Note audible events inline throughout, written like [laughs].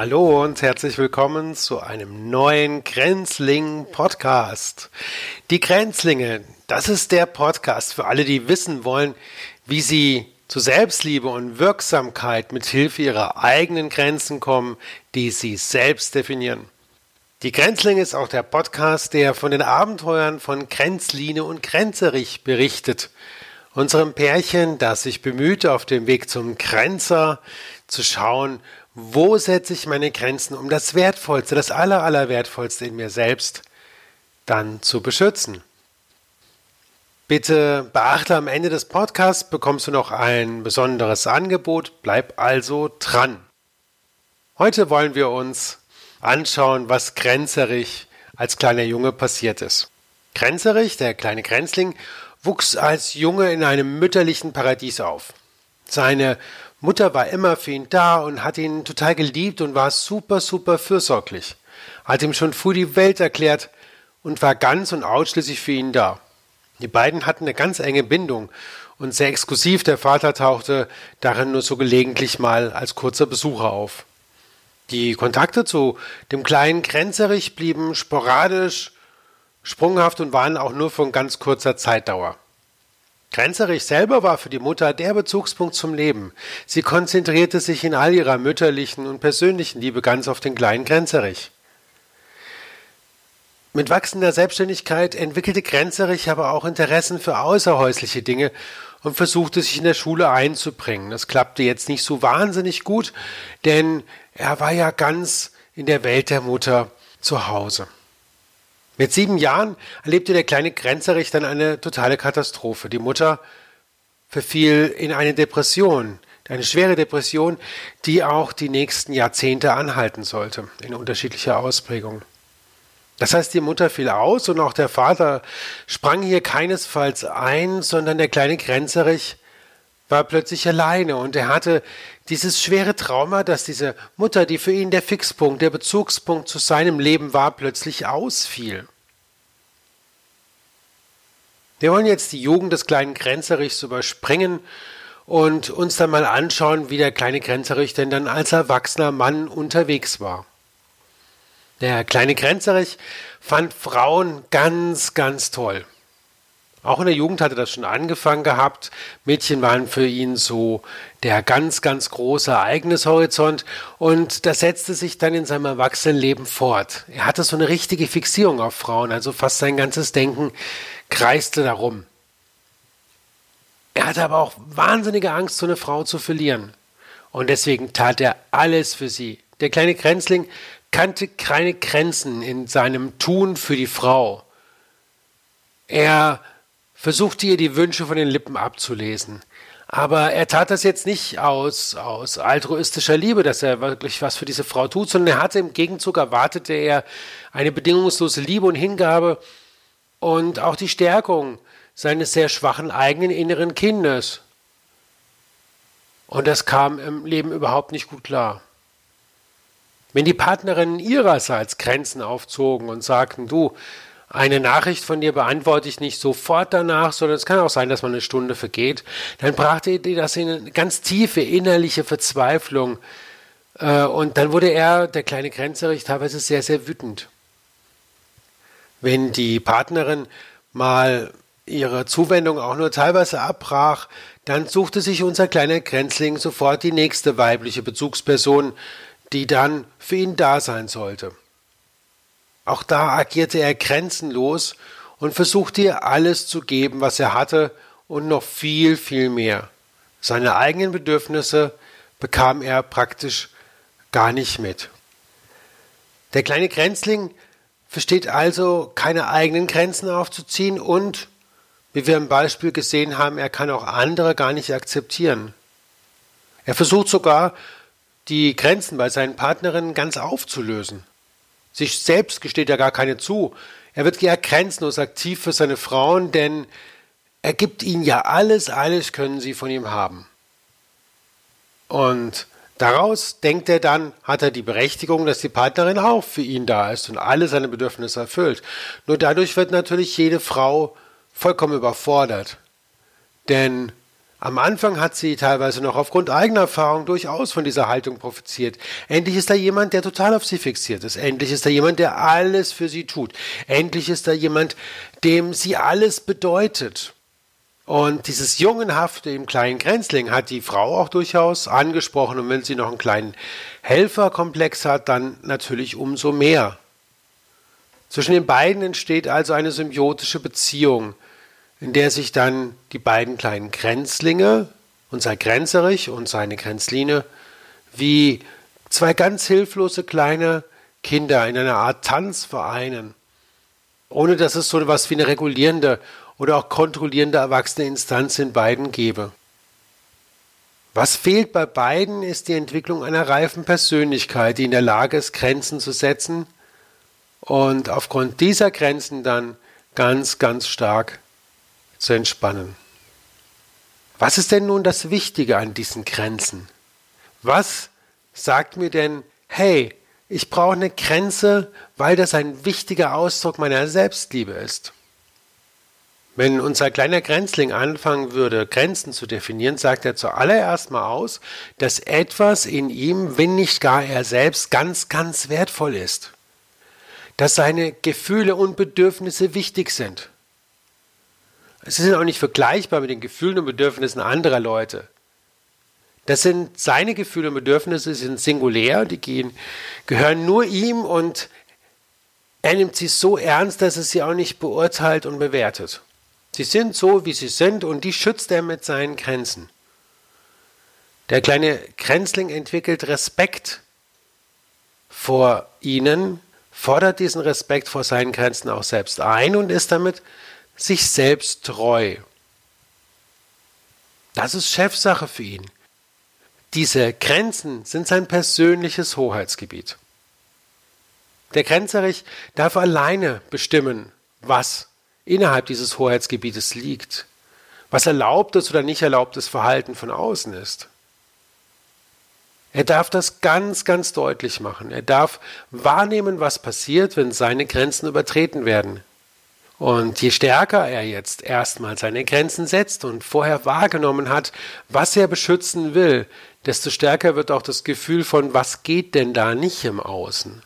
Hallo und herzlich willkommen zu einem neuen Grenzling Podcast. Die Grenzlinge, das ist der Podcast für alle, die wissen wollen, wie sie zu Selbstliebe und Wirksamkeit mit Hilfe ihrer eigenen Grenzen kommen, die sie selbst definieren. Die Grenzlinge ist auch der Podcast, der von den Abenteuern von Grenzline und Grenzerich berichtet. Unserem Pärchen, das sich bemüht, auf dem Weg zum Grenzer zu schauen, wo setze ich meine Grenzen, um das Wertvollste, das Aller, Allerwertvollste in mir selbst dann zu beschützen? Bitte beachte, am Ende des Podcasts bekommst du noch ein besonderes Angebot. Bleib also dran. Heute wollen wir uns anschauen, was Grenzerich als kleiner Junge passiert ist. Grenzerich, der kleine Grenzling, wuchs als Junge in einem mütterlichen Paradies auf. Seine Mutter war immer für ihn da und hat ihn total geliebt und war super, super fürsorglich. Hat ihm schon früh die Welt erklärt und war ganz und ausschließlich für ihn da. Die beiden hatten eine ganz enge Bindung und sehr exklusiv. Der Vater tauchte darin nur so gelegentlich mal als kurzer Besucher auf. Die Kontakte zu dem kleinen Grenzerich blieben sporadisch, sprunghaft und waren auch nur von ganz kurzer Zeitdauer. Grenzerich selber war für die Mutter der Bezugspunkt zum Leben. Sie konzentrierte sich in all ihrer mütterlichen und persönlichen Liebe ganz auf den kleinen Grenzerich. Mit wachsender Selbstständigkeit entwickelte Grenzerich aber auch Interessen für außerhäusliche Dinge und versuchte sich in der Schule einzubringen. Das klappte jetzt nicht so wahnsinnig gut, denn er war ja ganz in der Welt der Mutter zu Hause. Mit sieben Jahren erlebte der kleine Grenzerich dann eine totale Katastrophe. Die Mutter verfiel in eine Depression, eine schwere Depression, die auch die nächsten Jahrzehnte anhalten sollte, in unterschiedlicher Ausprägung. Das heißt, die Mutter fiel aus und auch der Vater sprang hier keinesfalls ein, sondern der kleine Grenzerich war plötzlich alleine und er hatte dieses schwere Trauma, dass diese Mutter, die für ihn der Fixpunkt, der Bezugspunkt zu seinem Leben war, plötzlich ausfiel. Wir wollen jetzt die Jugend des kleinen Grenzerichs überspringen und uns dann mal anschauen, wie der kleine Grenzerich denn dann als erwachsener Mann unterwegs war. Der kleine Grenzerich fand Frauen ganz, ganz toll. Auch in der Jugend hatte das schon angefangen gehabt. Mädchen waren für ihn so der ganz, ganz große Ereignishorizont und das setzte sich dann in seinem Erwachsenenleben fort. Er hatte so eine richtige Fixierung auf Frauen, also fast sein ganzes Denken kreiste darum. Er hatte aber auch wahnsinnige Angst, so eine Frau zu verlieren. Und deswegen tat er alles für sie. Der kleine Grenzling kannte keine Grenzen in seinem Tun für die Frau. Er versuchte ihr die Wünsche von den Lippen abzulesen. Aber er tat das jetzt nicht aus, aus altruistischer Liebe, dass er wirklich was für diese Frau tut, sondern er hatte im Gegenzug erwartete er eine bedingungslose Liebe und Hingabe und auch die Stärkung seines sehr schwachen eigenen inneren Kindes. Und das kam im Leben überhaupt nicht gut klar. Wenn die Partnerinnen ihrerseits Grenzen aufzogen und sagten, du, eine Nachricht von dir beantworte ich nicht sofort danach, sondern es kann auch sein, dass man eine Stunde vergeht, dann brachte dir das in eine ganz tiefe innerliche Verzweiflung. Äh, und dann wurde er, der kleine Grenzerich, teilweise sehr, sehr wütend. Wenn die Partnerin mal ihre Zuwendung auch nur teilweise abbrach, dann suchte sich unser kleiner Grenzling sofort die nächste weibliche Bezugsperson, die dann für ihn da sein sollte. Auch da agierte er grenzenlos und versuchte ihr alles zu geben, was er hatte und noch viel, viel mehr. Seine eigenen Bedürfnisse bekam er praktisch gar nicht mit. Der kleine Grenzling versteht also, keine eigenen Grenzen aufzuziehen und, wie wir im Beispiel gesehen haben, er kann auch andere gar nicht akzeptieren. Er versucht sogar, die Grenzen bei seinen Partnerinnen ganz aufzulösen. Sich selbst gesteht er gar keine zu. Er wird ja grenzenlos aktiv für seine Frauen, denn er gibt ihnen ja alles, alles können sie von ihm haben. Und daraus denkt er dann, hat er die Berechtigung, dass die Partnerin auch für ihn da ist und alle seine Bedürfnisse erfüllt. Nur dadurch wird natürlich jede Frau vollkommen überfordert. Denn Am Anfang hat sie teilweise noch aufgrund eigener Erfahrung durchaus von dieser Haltung profitiert. Endlich ist da jemand, der total auf sie fixiert ist. Endlich ist da jemand, der alles für sie tut. Endlich ist da jemand, dem sie alles bedeutet. Und dieses Jungenhafte im kleinen Grenzling hat die Frau auch durchaus angesprochen. Und wenn sie noch einen kleinen Helferkomplex hat, dann natürlich umso mehr. Zwischen den beiden entsteht also eine symbiotische Beziehung in der sich dann die beiden kleinen Grenzlinge, unser Grenzerich und seine Grenzline, wie zwei ganz hilflose kleine Kinder in einer Art Tanz vereinen, ohne dass es so etwas wie eine regulierende oder auch kontrollierende erwachsene Instanz in beiden gäbe. Was fehlt bei beiden ist die Entwicklung einer reifen Persönlichkeit, die in der Lage ist, Grenzen zu setzen und aufgrund dieser Grenzen dann ganz, ganz stark zu entspannen. Was ist denn nun das Wichtige an diesen Grenzen? Was sagt mir denn, hey, ich brauche eine Grenze, weil das ein wichtiger Ausdruck meiner Selbstliebe ist? Wenn unser kleiner Grenzling anfangen würde, Grenzen zu definieren, sagt er zuallererst mal aus, dass etwas in ihm, wenn nicht gar er selbst, ganz, ganz wertvoll ist. Dass seine Gefühle und Bedürfnisse wichtig sind. Sie sind auch nicht vergleichbar mit den Gefühlen und Bedürfnissen anderer Leute. Das sind seine Gefühle und Bedürfnisse, sind singulär, die gehen, gehören nur ihm und er nimmt sie so ernst, dass er sie auch nicht beurteilt und bewertet. Sie sind so, wie sie sind und die schützt er mit seinen Grenzen. Der kleine Grenzling entwickelt Respekt vor ihnen, fordert diesen Respekt vor seinen Grenzen auch selbst ein und ist damit sich selbst treu. Das ist Chefsache für ihn. Diese Grenzen sind sein persönliches Hoheitsgebiet. Der Grenzerich darf alleine bestimmen, was innerhalb dieses Hoheitsgebietes liegt, was erlaubtes oder nicht erlaubtes Verhalten von außen ist. Er darf das ganz, ganz deutlich machen. Er darf wahrnehmen, was passiert, wenn seine Grenzen übertreten werden. Und je stärker er jetzt erstmal seine Grenzen setzt und vorher wahrgenommen hat, was er beschützen will, desto stärker wird auch das Gefühl von, was geht denn da nicht im Außen.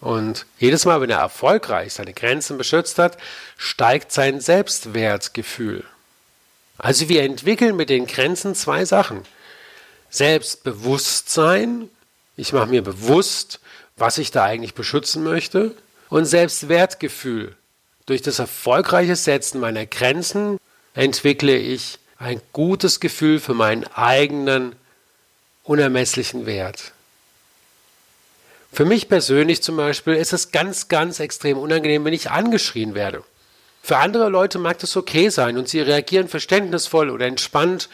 Und jedes Mal, wenn er erfolgreich seine Grenzen beschützt hat, steigt sein Selbstwertgefühl. Also wir entwickeln mit den Grenzen zwei Sachen. Selbstbewusstsein, ich mache mir bewusst, was ich da eigentlich beschützen möchte, und Selbstwertgefühl, durch das erfolgreiche Setzen meiner Grenzen entwickle ich ein gutes Gefühl für meinen eigenen unermesslichen Wert. Für mich persönlich zum Beispiel ist es ganz, ganz extrem unangenehm, wenn ich angeschrien werde. Für andere Leute mag das okay sein und sie reagieren verständnisvoll oder entspannt,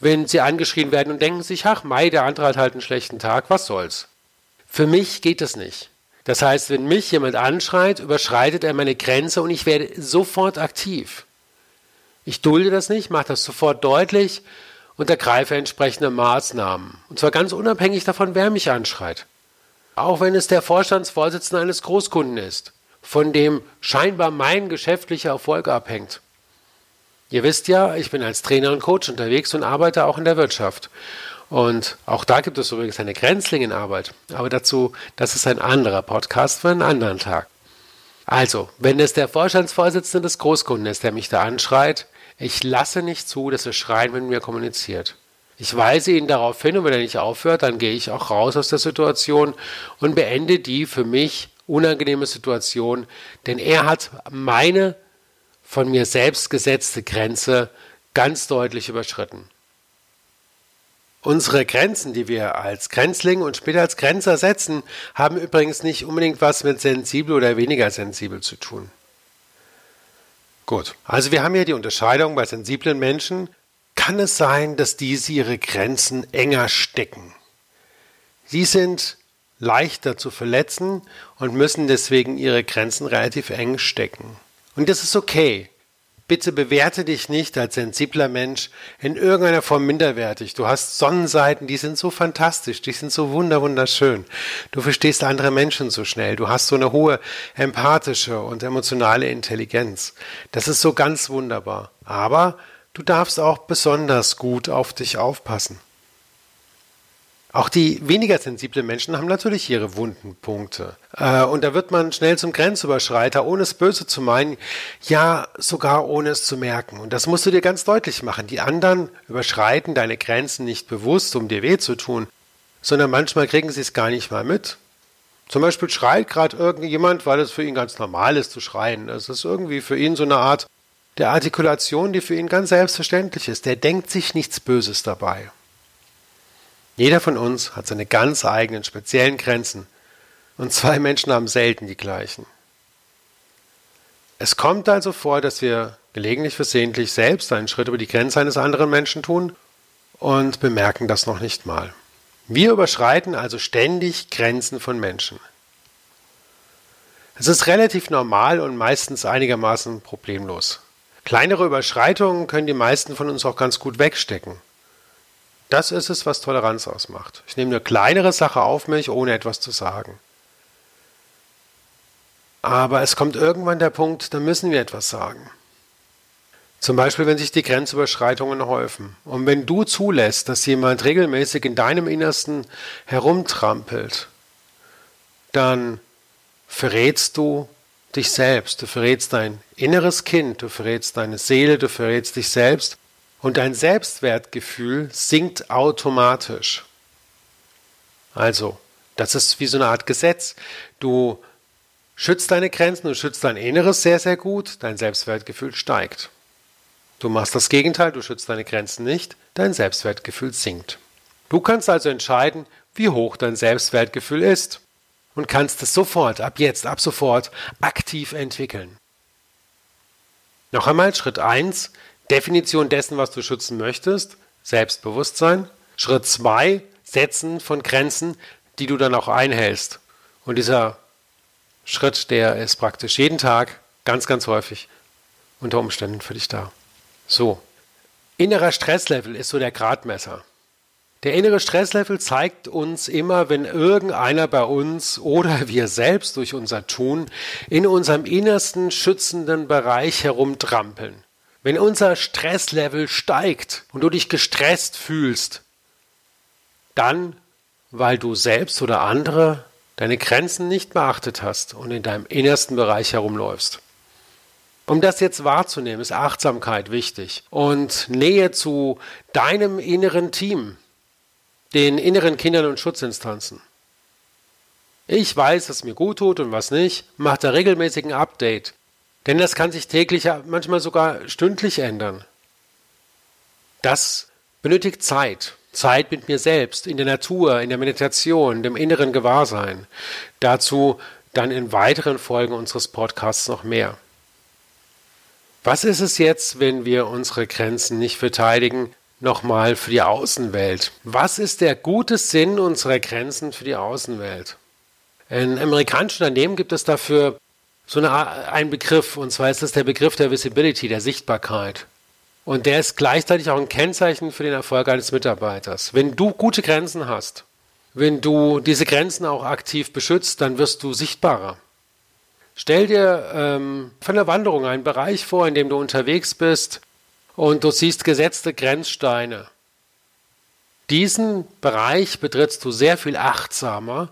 wenn sie angeschrien werden und denken sich, ach, Mai, der andere hat halt einen schlechten Tag, was soll's. Für mich geht es nicht. Das heißt, wenn mich jemand anschreit, überschreitet er meine Grenze und ich werde sofort aktiv. Ich dulde das nicht, mache das sofort deutlich und ergreife entsprechende Maßnahmen. Und zwar ganz unabhängig davon, wer mich anschreit. Auch wenn es der Vorstandsvorsitzende eines Großkunden ist, von dem scheinbar mein geschäftlicher Erfolg abhängt. Ihr wisst ja, ich bin als Trainer und Coach unterwegs und arbeite auch in der Wirtschaft. Und auch da gibt es übrigens eine Grenzlingenarbeit. Aber dazu, das ist ein anderer Podcast für einen anderen Tag. Also, wenn es der Vorstandsvorsitzende des Großkunden ist, der mich da anschreit, ich lasse nicht zu, dass er schreien mit mir kommuniziert. Ich weise ihn darauf hin und wenn er nicht aufhört, dann gehe ich auch raus aus der Situation und beende die für mich unangenehme Situation, denn er hat meine von mir selbst gesetzte Grenze ganz deutlich überschritten. Unsere Grenzen, die wir als Grenzling und später als Grenzer setzen, haben übrigens nicht unbedingt was mit sensibel oder weniger sensibel zu tun. Gut, also wir haben hier die Unterscheidung bei sensiblen Menschen. Kann es sein, dass diese ihre Grenzen enger stecken? Sie sind leichter zu verletzen und müssen deswegen ihre Grenzen relativ eng stecken. Und das ist okay. Bitte bewerte dich nicht als sensibler Mensch in irgendeiner Form minderwertig. Du hast Sonnenseiten, die sind so fantastisch, die sind so wunder wunderschön. Du verstehst andere Menschen so schnell. Du hast so eine hohe empathische und emotionale Intelligenz. Das ist so ganz wunderbar. Aber du darfst auch besonders gut auf dich aufpassen. Auch die weniger sensiblen Menschen haben natürlich ihre wunden Punkte. Äh, und da wird man schnell zum Grenzüberschreiter, ohne es böse zu meinen, ja sogar ohne es zu merken. Und das musst du dir ganz deutlich machen. Die anderen überschreiten deine Grenzen nicht bewusst, um dir weh zu tun, sondern manchmal kriegen sie es gar nicht mal mit. Zum Beispiel schreit gerade irgendjemand, weil es für ihn ganz normal ist zu schreien. Es ist irgendwie für ihn so eine Art der Artikulation, die für ihn ganz selbstverständlich ist. Der denkt sich nichts Böses dabei. Jeder von uns hat seine ganz eigenen speziellen Grenzen und zwei Menschen haben selten die gleichen. Es kommt also vor, dass wir gelegentlich versehentlich selbst einen Schritt über die Grenze eines anderen Menschen tun und bemerken das noch nicht mal. Wir überschreiten also ständig Grenzen von Menschen. Es ist relativ normal und meistens einigermaßen problemlos. Kleinere Überschreitungen können die meisten von uns auch ganz gut wegstecken. Das ist es, was Toleranz ausmacht. Ich nehme eine kleinere Sache auf mich, ohne etwas zu sagen. Aber es kommt irgendwann der Punkt, da müssen wir etwas sagen. Zum Beispiel, wenn sich die Grenzüberschreitungen häufen. Und wenn du zulässt, dass jemand regelmäßig in deinem Innersten herumtrampelt, dann verrätst du dich selbst, du verrätst dein inneres Kind, du verrätst deine Seele, du verrätst dich selbst und dein Selbstwertgefühl sinkt automatisch. Also, das ist wie so eine Art Gesetz. Du schützt deine Grenzen, du schützt dein Inneres sehr, sehr gut, dein Selbstwertgefühl steigt. Du machst das Gegenteil, du schützt deine Grenzen nicht, dein Selbstwertgefühl sinkt. Du kannst also entscheiden, wie hoch dein Selbstwertgefühl ist und kannst es sofort, ab jetzt, ab sofort aktiv entwickeln. Noch einmal Schritt 1, Definition dessen, was du schützen möchtest, Selbstbewusstsein. Schritt 2, Setzen von Grenzen, die du dann auch einhältst. Und dieser Schritt, der ist praktisch jeden Tag, ganz, ganz häufig unter Umständen für dich da. So, innerer Stresslevel ist so der Gradmesser. Der innere Stresslevel zeigt uns immer, wenn irgendeiner bei uns oder [laughs] wir selbst durch unser Tun in unserem innersten schützenden Bereich herumtrampeln. Wenn unser Stresslevel steigt und du dich gestresst fühlst, dann, weil du selbst oder andere deine Grenzen nicht beachtet hast und in deinem innersten Bereich herumläufst. Um das jetzt wahrzunehmen, ist Achtsamkeit wichtig und Nähe zu deinem inneren Team, den inneren Kindern und Schutzinstanzen. Ich weiß, was mir gut tut und was nicht, macht da regelmäßig ein Update denn das kann sich täglich, manchmal sogar stündlich ändern. Das benötigt Zeit. Zeit mit mir selbst, in der Natur, in der Meditation, dem inneren Gewahrsein. Dazu dann in weiteren Folgen unseres Podcasts noch mehr. Was ist es jetzt, wenn wir unsere Grenzen nicht verteidigen? Nochmal für die Außenwelt. Was ist der gute Sinn unserer Grenzen für die Außenwelt? In amerikanischen Unternehmen gibt es dafür so eine, ein Begriff, und zwar ist das der Begriff der Visibility, der Sichtbarkeit. Und der ist gleichzeitig auch ein Kennzeichen für den Erfolg eines Mitarbeiters. Wenn du gute Grenzen hast, wenn du diese Grenzen auch aktiv beschützt, dann wirst du sichtbarer. Stell dir ähm, von der Wanderung einen Bereich vor, in dem du unterwegs bist und du siehst gesetzte Grenzsteine. Diesen Bereich betrittst du sehr viel achtsamer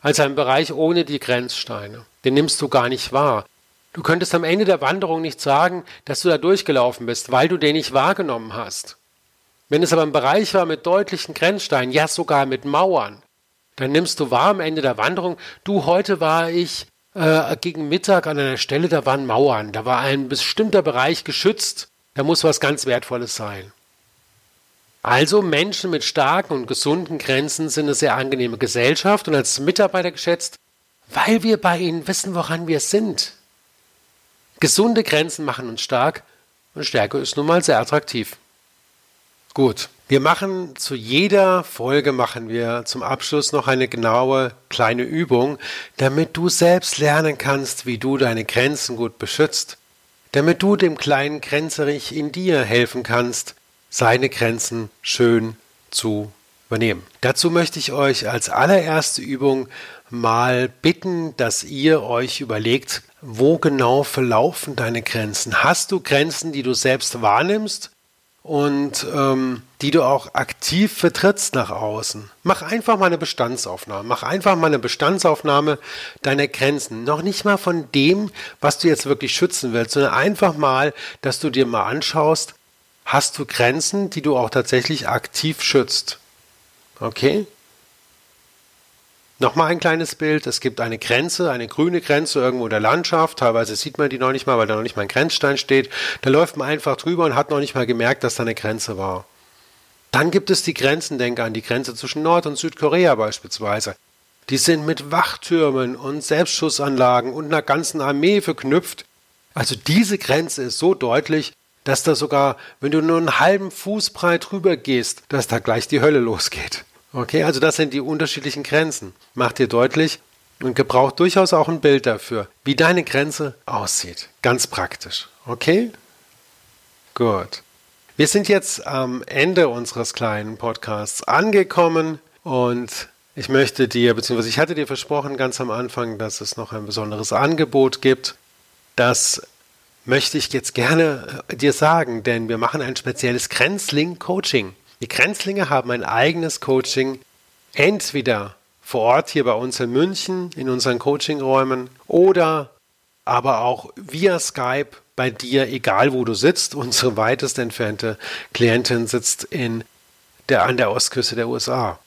als einen Bereich ohne die Grenzsteine den nimmst du gar nicht wahr. Du könntest am Ende der Wanderung nicht sagen, dass du da durchgelaufen bist, weil du den nicht wahrgenommen hast. Wenn es aber ein Bereich war mit deutlichen Grenzsteinen, ja sogar mit Mauern, dann nimmst du wahr am Ende der Wanderung, du, heute war ich äh, gegen Mittag an einer Stelle, da waren Mauern, da war ein bestimmter Bereich geschützt, da muss was ganz Wertvolles sein. Also Menschen mit starken und gesunden Grenzen sind eine sehr angenehme Gesellschaft und als Mitarbeiter geschätzt, weil wir bei ihnen wissen, woran wir sind. Gesunde Grenzen machen uns stark und Stärke ist nun mal sehr attraktiv. Gut, wir machen zu jeder Folge machen wir zum Abschluss noch eine genaue kleine Übung, damit du selbst lernen kannst, wie du deine Grenzen gut beschützt, damit du dem kleinen Grenzerich in dir helfen kannst, seine Grenzen schön zu übernehmen. Dazu möchte ich euch als allererste Übung mal bitten, dass ihr euch überlegt, wo genau verlaufen deine Grenzen? Hast du Grenzen, die du selbst wahrnimmst und ähm, die du auch aktiv vertrittst nach außen. Mach einfach mal eine Bestandsaufnahme. Mach einfach mal eine Bestandsaufnahme deiner Grenzen. Noch nicht mal von dem, was du jetzt wirklich schützen willst, sondern einfach mal, dass du dir mal anschaust, hast du Grenzen, die du auch tatsächlich aktiv schützt. Okay? Nochmal ein kleines Bild. Es gibt eine Grenze, eine grüne Grenze irgendwo in der Landschaft. Teilweise sieht man die noch nicht mal, weil da noch nicht mal ein Grenzstein steht. Da läuft man einfach drüber und hat noch nicht mal gemerkt, dass da eine Grenze war. Dann gibt es die Grenzen, denke an die Grenze zwischen Nord- und Südkorea beispielsweise. Die sind mit Wachtürmen und Selbstschussanlagen und einer ganzen Armee verknüpft. Also diese Grenze ist so deutlich, dass da sogar, wenn du nur einen halben Fuß breit rüber gehst, dass da gleich die Hölle losgeht. Okay, also das sind die unterschiedlichen Grenzen. Mach dir deutlich und gebrauch durchaus auch ein Bild dafür, wie deine Grenze aussieht. Ganz praktisch. Okay? Gut. Wir sind jetzt am Ende unseres kleinen Podcasts angekommen und ich möchte dir, beziehungsweise ich hatte dir versprochen ganz am Anfang, dass es noch ein besonderes Angebot gibt. Das möchte ich jetzt gerne äh, dir sagen, denn wir machen ein spezielles Grenzling-Coaching. Die Grenzlinge haben ein eigenes Coaching, entweder vor Ort hier bei uns in München in unseren Coachingräumen oder aber auch via Skype bei dir, egal wo du sitzt. Unsere weitest entfernte Klientin sitzt in der, an der Ostküste der USA.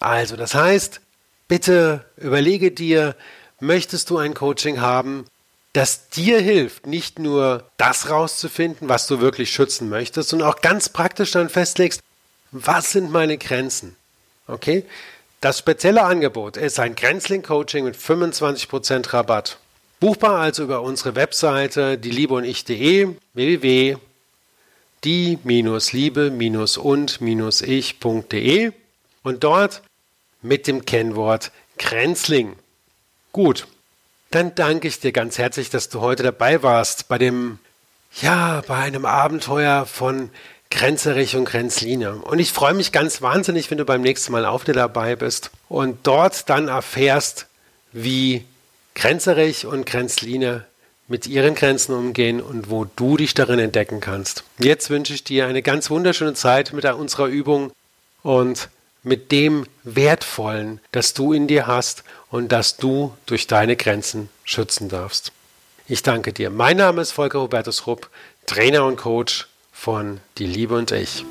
Also, das heißt, bitte überlege dir, möchtest du ein Coaching haben, das dir hilft, nicht nur das rauszufinden, was du wirklich schützen möchtest, sondern auch ganz praktisch dann festlegst, was sind meine Grenzen? Okay? Das spezielle Angebot ist ein Grenzling-Coaching mit 25% Rabatt. Buchbar also über unsere Webseite dieliebe-und-ich.de www.die-liebe-und-ich.de und dort mit dem Kennwort Grenzling. Gut, dann danke ich dir ganz herzlich, dass du heute dabei warst bei dem, ja, bei einem Abenteuer von Grenzerich und Grenzline. Und ich freue mich ganz wahnsinnig, wenn du beim nächsten Mal auf dir dabei bist und dort dann erfährst, wie Grenzerich und Grenzline mit ihren Grenzen umgehen und wo du dich darin entdecken kannst. Jetzt wünsche ich dir eine ganz wunderschöne Zeit mit unserer Übung und mit dem Wertvollen, das du in dir hast und das du durch deine Grenzen schützen darfst. Ich danke dir. Mein Name ist Volker Hubertus Rupp, Trainer und Coach von Die Liebe und ich.